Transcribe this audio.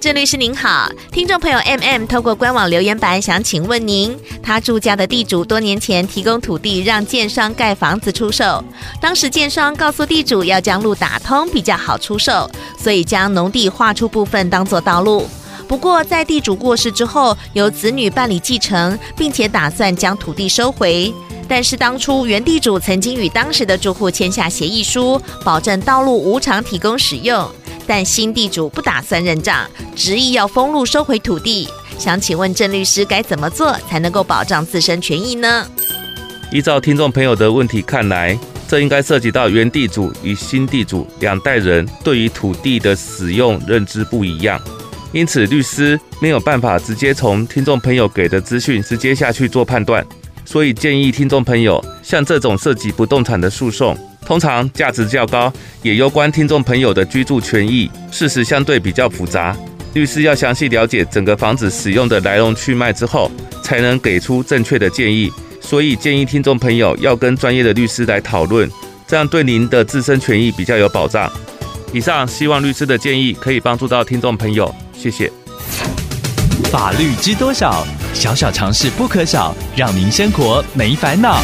郑律师您好，听众朋友 M M 透过官网留言板想请问您，他住家的地主多年前提供土地让建商盖房子出售，当时建商告诉地主要将路打通比较好出售，所以将农地划出部分当做道路。不过，在地主过世之后，由子女办理继承，并且打算将土地收回。但是当初原地主曾经与当时的住户签下协议书，保证道路无偿提供使用。但新地主不打算认账，执意要封路收回土地。想请问郑律师，该怎么做才能够保障自身权益呢？依照听众朋友的问题看来，这应该涉及到原地主与新地主两代人对于土地的使用认知不一样。因此，律师没有办法直接从听众朋友给的资讯直接下去做判断，所以建议听众朋友，像这种涉及不动产的诉讼，通常价值较高，也攸关听众朋友的居住权益，事实相对比较复杂，律师要详细了解整个房子使用的来龙去脉之后，才能给出正确的建议。所以建议听众朋友要跟专业的律师来讨论，这样对您的自身权益比较有保障。以上希望律师的建议可以帮助到听众朋友。谢谢。法律知多少？小小常识不可少，让您生活没烦恼。